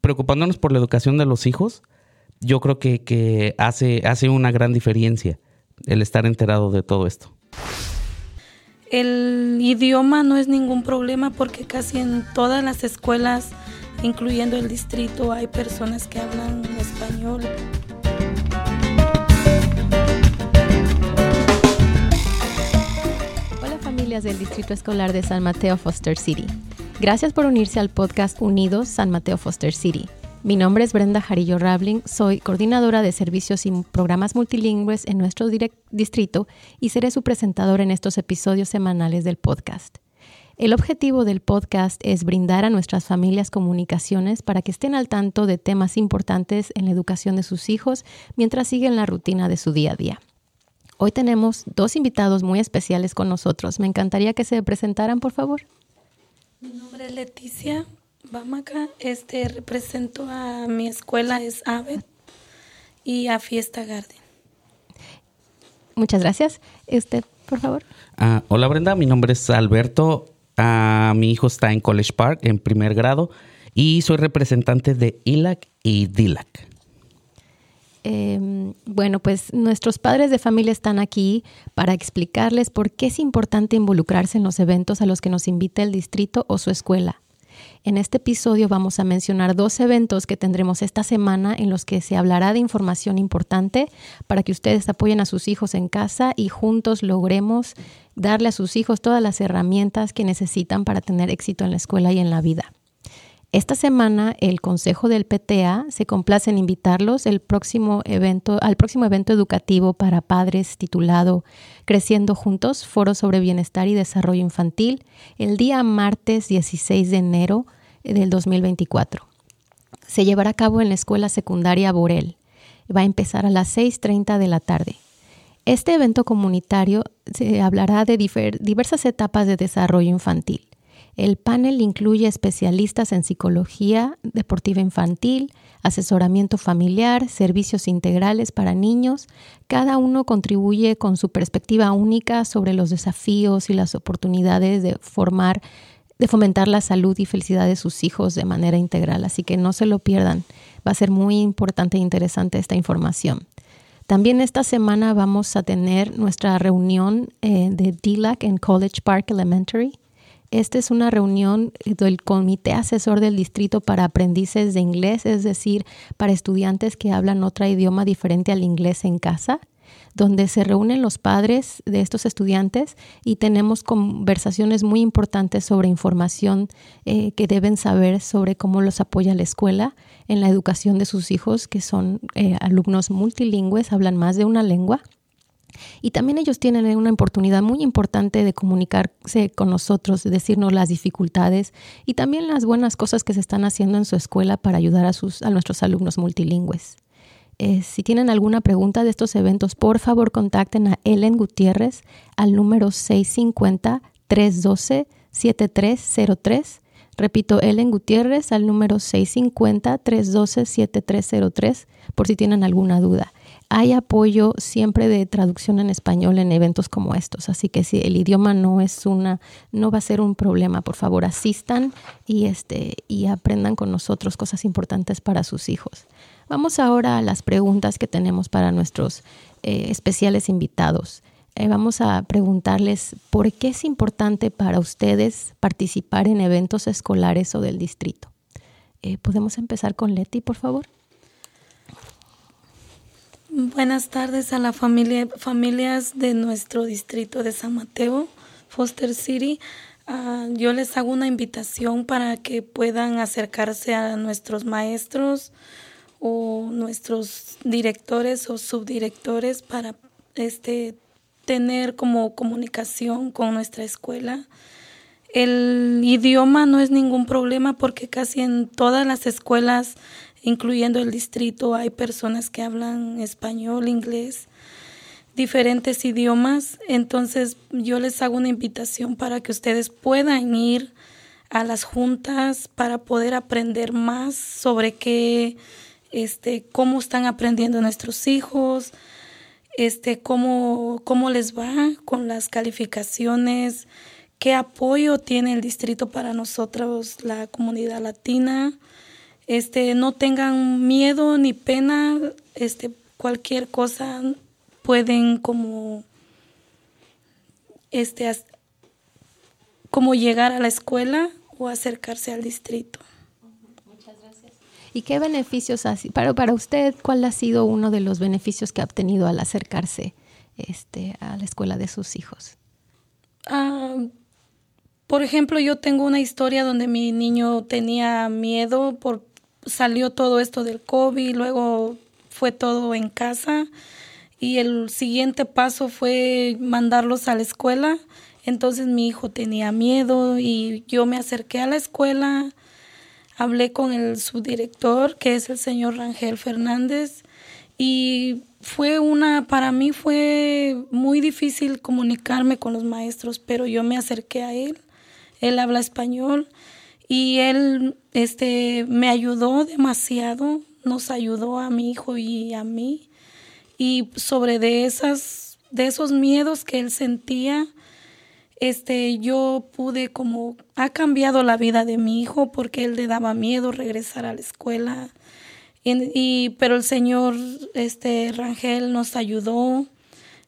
preocupándonos por la educación de los hijos, yo creo que, que hace, hace una gran diferencia el estar enterado de todo esto. El idioma no es ningún problema porque casi en todas las escuelas, incluyendo el distrito, hay personas que hablan español. Hola familias del Distrito Escolar de San Mateo Foster City. Gracias por unirse al podcast Unidos San Mateo Foster City. Mi nombre es Brenda Jarillo Rabling, soy coordinadora de servicios y programas multilingües en nuestro distrito y seré su presentador en estos episodios semanales del podcast. El objetivo del podcast es brindar a nuestras familias comunicaciones para que estén al tanto de temas importantes en la educación de sus hijos mientras siguen la rutina de su día a día. Hoy tenemos dos invitados muy especiales con nosotros. Me encantaría que se presentaran, por favor. Mi nombre es Leticia Bamaca. Este represento a mi escuela es AVE y a Fiesta Garden. Muchas gracias. Este, por favor. Ah, hola Brenda, mi nombre es Alberto. Ah, mi hijo está en College Park en primer grado y soy representante de ILAC y DILAC. Em, bueno, pues nuestros padres de familia están aquí para explicarles por qué es importante involucrarse en los eventos a los que nos invita el distrito o su escuela. En este episodio vamos a mencionar dos eventos que tendremos esta semana en los que se hablará de información importante para que ustedes apoyen a sus hijos en casa y juntos logremos darle a sus hijos todas las herramientas que necesitan para tener éxito en la escuela y en la vida. Esta semana el Consejo del PTA se complace en invitarlos al próximo evento educativo para padres titulado Creciendo Juntos, Foro sobre Bienestar y Desarrollo Infantil, el día martes 16 de enero del 2024. Se llevará a cabo en la Escuela Secundaria Borel. Va a empezar a las 6.30 de la tarde. Este evento comunitario se hablará de diversas etapas de desarrollo infantil el panel incluye especialistas en psicología deportiva infantil, asesoramiento familiar, servicios integrales para niños. Cada uno contribuye con su perspectiva única sobre los desafíos y las oportunidades de formar, de fomentar la salud y felicidad de sus hijos de manera integral. Así que no se lo pierdan. Va a ser muy importante e interesante esta información. También esta semana vamos a tener nuestra reunión eh, de DILAC en College Park Elementary esta es una reunión del Comité Asesor del Distrito para Aprendices de Inglés, es decir, para estudiantes que hablan otro idioma diferente al inglés en casa donde se reúnen los padres de estos estudiantes y tenemos conversaciones muy importantes sobre información eh, que deben saber sobre cómo los apoya la escuela en la educación de sus hijos, que son eh, alumnos multilingües, hablan más de una lengua y también ellos tienen una oportunidad muy importante de comunicarse con nosotros, de decirnos las dificultades y también las buenas cosas que se están haciendo en su escuela para ayudar a, sus, a nuestros alumnos multilingües. Eh, si tienen alguna pregunta de estos eventos, por favor contacten a Ellen Gutiérrez al número 650-312-7303. Repito, Ellen Gutiérrez al número 650-312-7303 por si tienen alguna duda hay apoyo siempre de traducción en español en eventos como estos, así que si el idioma no es una, no va a ser un problema, por favor asistan y este y aprendan con nosotros cosas importantes para sus hijos. Vamos ahora a las preguntas que tenemos para nuestros eh, especiales invitados. Eh, vamos a preguntarles por qué es importante para ustedes participar en eventos escolares o del distrito. Eh, ¿Podemos empezar con Leti, por favor? Buenas tardes a las familia, familias de nuestro distrito de San Mateo, Foster City. Ah, yo les hago una invitación para que puedan acercarse a nuestros maestros o nuestros directores o subdirectores para este tener como comunicación con nuestra escuela. El idioma no es ningún problema porque casi en todas las escuelas incluyendo el distrito, hay personas que hablan español, inglés, diferentes idiomas. Entonces yo les hago una invitación para que ustedes puedan ir a las juntas para poder aprender más sobre qué, este, cómo están aprendiendo nuestros hijos, este, cómo, cómo les va con las calificaciones, qué apoyo tiene el distrito para nosotros, la comunidad latina este, no tengan miedo ni pena, este, cualquier cosa pueden como, este, como llegar a la escuela o acercarse al distrito. Muchas gracias. ¿Y qué beneficios ha para, para usted? ¿Cuál ha sido uno de los beneficios que ha obtenido al acercarse este, a la escuela de sus hijos? Ah, por ejemplo, yo tengo una historia donde mi niño tenía miedo por salió todo esto del COVID, luego fue todo en casa y el siguiente paso fue mandarlos a la escuela. Entonces mi hijo tenía miedo y yo me acerqué a la escuela, hablé con el subdirector, que es el señor Rangel Fernández, y fue una, para mí fue muy difícil comunicarme con los maestros, pero yo me acerqué a él, él habla español y él este, me ayudó demasiado, nos ayudó a mi hijo y a mí. Y sobre de, esas, de esos miedos que él sentía, este, yo pude como, ha cambiado la vida de mi hijo porque él le daba miedo regresar a la escuela. Y, pero el señor este, Rangel nos ayudó,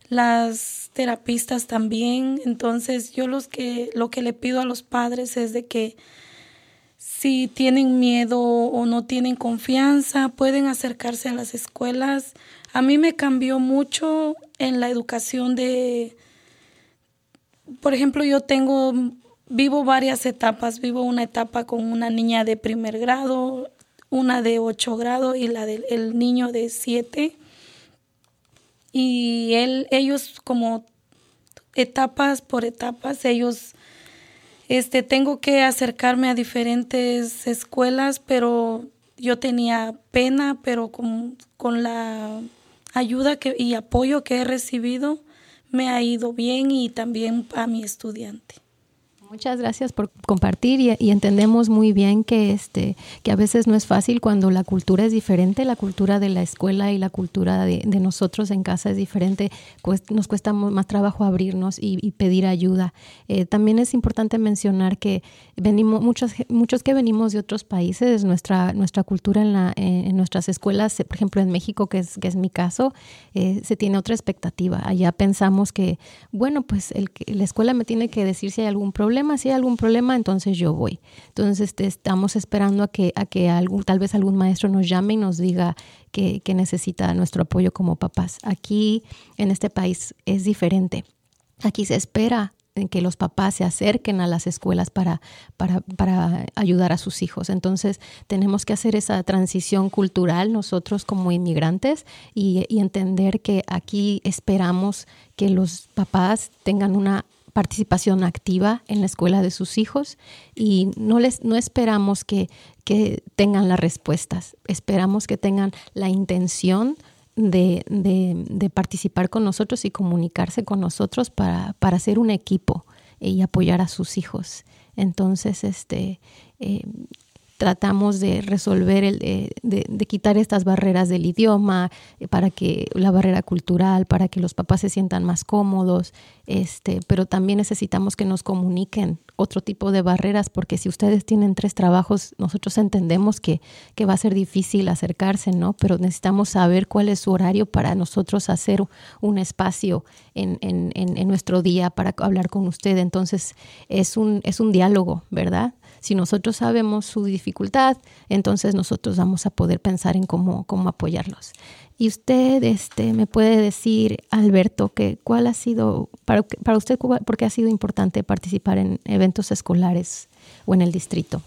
las terapistas también. Entonces yo los que, lo que le pido a los padres es de que si tienen miedo o no tienen confianza, pueden acercarse a las escuelas. A mí me cambió mucho en la educación de, por ejemplo, yo tengo, vivo varias etapas. Vivo una etapa con una niña de primer grado, una de ocho grado y la del niño de siete. Y él, ellos como etapas por etapas, ellos este, tengo que acercarme a diferentes escuelas, pero yo tenía pena, pero con, con la ayuda que, y apoyo que he recibido, me ha ido bien y también a mi estudiante. Muchas gracias por compartir y, entendemos muy bien que este que a veces no es fácil cuando la cultura es diferente, la cultura de la escuela y la cultura de, nosotros en casa es diferente, nos cuesta más trabajo abrirnos y, pedir ayuda. Eh, también es importante mencionar que venimos muchos muchos que venimos de otros países, nuestra nuestra cultura en la en nuestras escuelas, por ejemplo en México que es que es mi caso, eh, se tiene otra expectativa. Allá pensamos que bueno pues el, la escuela me tiene que decir si hay algún problema si hay algún problema, entonces yo voy. Entonces estamos esperando a que, a que algún, tal vez algún maestro nos llame y nos diga que, que necesita nuestro apoyo como papás. Aquí en este país es diferente. Aquí se espera que los papás se acerquen a las escuelas para, para, para, ayudar a sus hijos. Entonces tenemos que hacer esa transición cultural nosotros como inmigrantes y entender que aquí esperamos que los papás tengan una participación activa en la escuela de sus hijos y no les no esperamos que, que tengan las respuestas, esperamos que tengan la intención de, de, participar con nosotros y comunicarse con nosotros para, para hacer un equipo y apoyar a sus hijos. Entonces, este, eh, tratamos de resolver, el, de, de, quitar estas barreras del idioma, eh, para que la barrera cultural, para que los papás se sientan más cómodos, este, pero también necesitamos que nos comuniquen otro tipo de barreras, porque si ustedes tienen tres trabajos, nosotros entendemos que, que va a ser difícil acercarse, ¿no? Pero necesitamos saber cuál es su horario para nosotros hacer un espacio en, en, en nuestro día para hablar con usted. Entonces, es un, es un diálogo, ¿verdad? Si nosotros sabemos su dificultad, entonces nosotros vamos a poder pensar en cómo, cómo apoyarlos. Y usted este, me puede decir, Alberto, que cuál ha sido, para, usted, por qué ha sido importante participar en eventos escolares o en el distrito.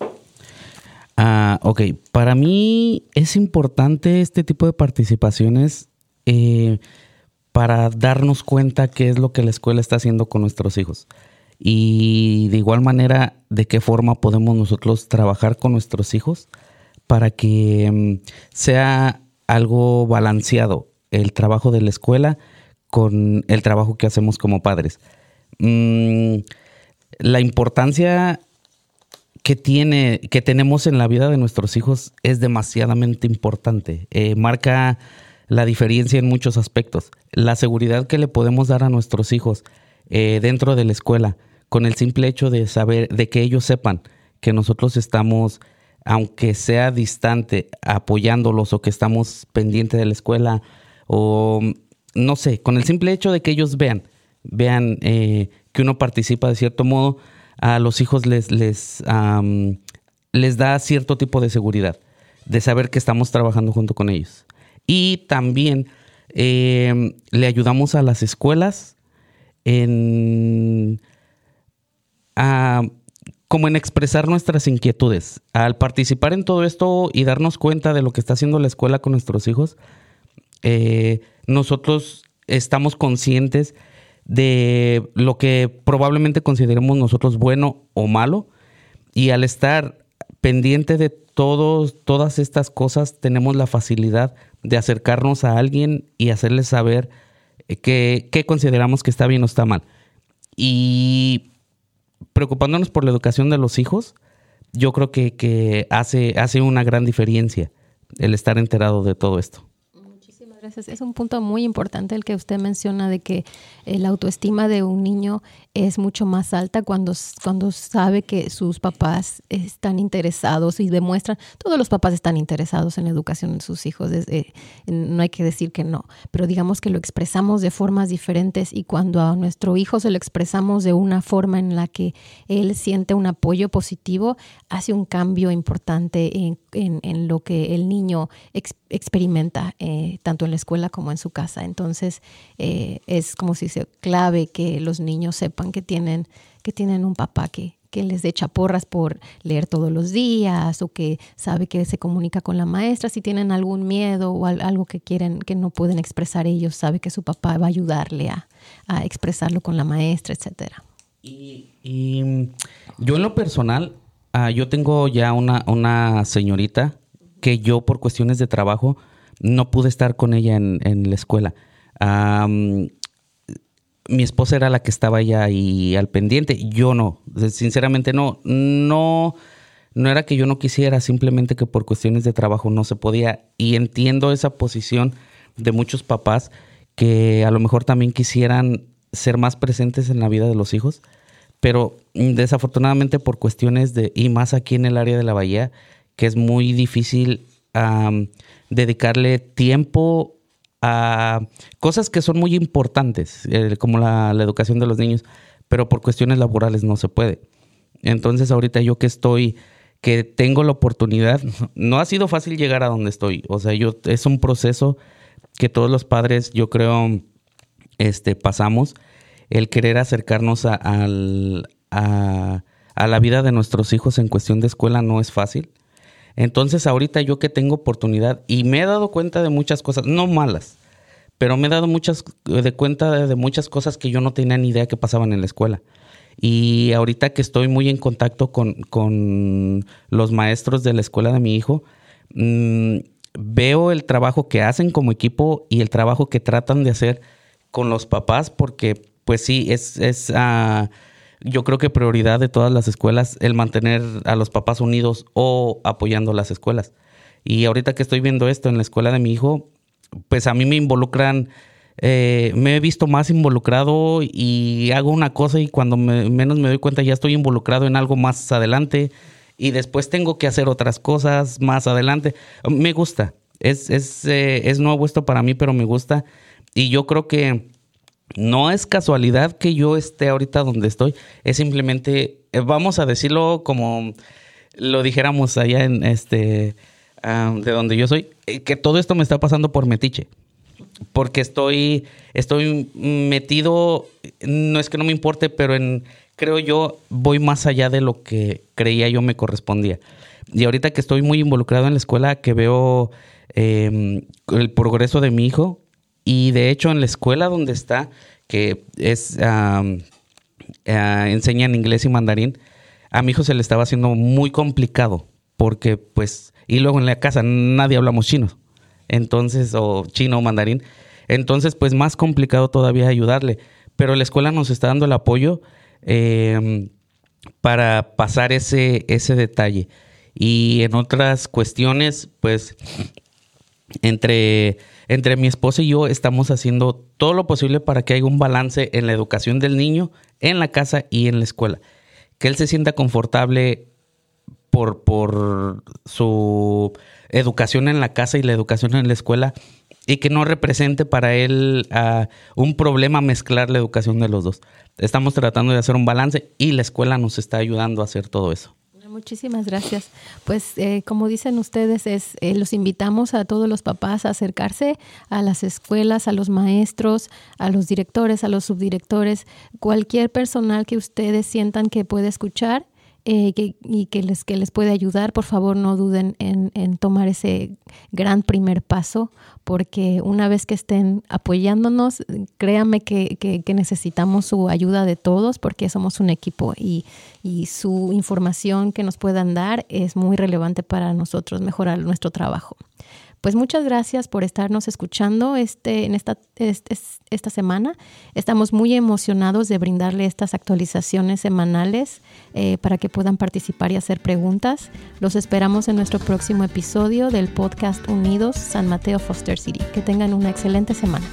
Ah, ok, para mí es importante este tipo de participaciones eh, para darnos cuenta qué es lo que la escuela está haciendo con nuestros hijos y de igual manera de qué forma podemos nosotros trabajar con nuestros hijos para que mm, sea algo balanceado el trabajo de la escuela con el trabajo que hacemos como padres. Mm, la importancia que tiene, que tenemos en la vida de nuestros hijos es demasiadamente importante. Eh, marca la diferencia en muchos aspectos. La seguridad que le podemos dar a nuestros hijos eh, dentro de la escuela, con el simple hecho de saber, de que ellos sepan que nosotros estamos aunque sea distante, apoyándolos o que estamos pendientes de la escuela o no sé, con el simple hecho de que ellos vean, vean eh, que uno participa de cierto modo, a los hijos les, les, les da cierto tipo de seguridad, de saber que estamos trabajando junto con ellos. Y también eh, le ayudamos a las escuelas en como en expresar nuestras inquietudes. Al participar en todo esto y darnos cuenta de lo que está haciendo la escuela con nuestros hijos, eh, nosotros estamos conscientes de lo que probablemente consideremos nosotros bueno o malo y al estar pendiente de todos, todas estas cosas tenemos la facilidad de acercarnos a alguien y hacerles saber qué consideramos que está bien o está mal. Y preocupándonos por la educación de los hijos, yo creo que, hace, hace una gran diferencia el estar enterado de todo esto. Es un punto muy importante el que usted menciona de que la autoestima de un niño es mucho más alta cuando, cuando sabe que sus papás están interesados y demuestran, todos los papás están interesados en la educación de sus hijos, eh, no hay que decir que no, pero digamos que lo expresamos de formas diferentes y cuando a nuestro hijo se lo expresamos de una forma en la que él siente un apoyo positivo, hace un cambio importante en, en, lo que el niño experimenta, eh, tanto en la escuela como en su casa. Entonces, es como si se clave que los niños sepan que tienen, que tienen un papá que, que les echa porras por leer todos los días o que sabe que se comunica con la maestra. Si tienen algún miedo o algo que quieren, que no pueden expresar ellos, sabe que su papá va a ayudarle a, expresarlo con la maestra, etcétera. Y, yo en lo personal, ah, yo tengo ya una, una señorita que yo por cuestiones de trabajo no pude estar con ella en, la escuela. Mi esposa era la que estaba ya ahí al pendiente, yo no, sinceramente no, no, no era que yo no quisiera, simplemente que por cuestiones de trabajo no se podía. Y entiendo esa posición de muchos papás que a lo mejor también quisieran ser más presentes en la vida de los hijos, pero desafortunadamente por cuestiones de, y más aquí en el área de la bahía, que es muy difícil dedicarle tiempo a cosas que son muy importantes, eh, como la, educación de los niños, pero por cuestiones laborales no se puede. Entonces ahorita yo que estoy, que tengo la oportunidad, no ha sido fácil llegar a donde estoy. O sea, yo es un proceso que todos los padres, yo creo, este, pasamos, el querer acercarnos a, a, a la vida de nuestros hijos en cuestión de escuela no es fácil. Entonces ahorita yo que tengo oportunidad y me he dado cuenta de muchas cosas, no malas, pero me he dado muchas de cuenta de, muchas cosas que yo no tenía ni idea que pasaban en la escuela. Y ahorita que estoy muy en contacto con, los maestros de la escuela de mi hijo, mm, veo el trabajo que hacen como equipo y el trabajo que tratan de hacer con los papás, porque pues sí, es, es ah, yo creo que prioridad de todas las escuelas el mantener a los papás unidos o apoyando las escuelas. Y ahorita que estoy viendo esto en la escuela de mi hijo, pues a mí me involucran, eh, me he visto más involucrado y hago una cosa y cuando menos me doy cuenta ya estoy involucrado en algo más adelante y después tengo que hacer otras cosas más adelante. Me gusta, es, es, eh, es nuevo esto para mí, pero me gusta y yo creo que no es casualidad que yo esté ahorita donde estoy, es simplemente, eh, vamos a decirlo como lo dijéramos allá en este, de donde yo soy, eh, que todo esto me está pasando por metiche. Porque estoy, estoy metido, no es que no me importe, pero en, creo yo, voy más allá de lo que creía yo me correspondía. Y ahorita que estoy muy involucrado en la escuela, que veo em, el progreso de mi hijo, y de hecho en la escuela donde está, que es uh, enseñan inglés y mandarín, a mi hijo se le estaba haciendo muy complicado porque pues, y luego en la casa nadie hablamos chino, entonces, o chino o mandarín, entonces pues más complicado todavía ayudarle, pero la escuela nos está dando el apoyo em, para pasar ese, ese detalle. Y en otras cuestiones, pues, entre entre mi esposa y yo estamos haciendo todo lo posible para que haya un balance en la educación del niño, en la casa y en la escuela. Que él se sienta confortable por, por su educación en la casa y la educación en la escuela y que no represente para él ah, un problema mezclar la educación de los dos. Estamos tratando de hacer un balance y la escuela nos está ayudando a hacer todo eso. Muchísimas gracias. Pues eh, como dicen ustedes, es, eh, los invitamos a todos los papás a acercarse a las escuelas, a los maestros, a los directores, a los subdirectores, cualquier personal que ustedes sientan que puede escuchar eh, y que les, que les puede ayudar, por favor no duden en, tomar ese gran primer paso, porque una vez que estén apoyándonos, créanme que, que, necesitamos su ayuda de todos, porque somos un equipo y, y su información que nos puedan dar es muy relevante para nosotros mejorar nuestro trabajo. Pues muchas gracias por estarnos escuchando este, en esta, esta semana. Estamos muy emocionados de brindarle estas actualizaciones semanales eh, para que puedan participar y hacer preguntas. Los esperamos en nuestro próximo episodio del podcast Unidos San Mateo Foster City. Que tengan una excelente semana.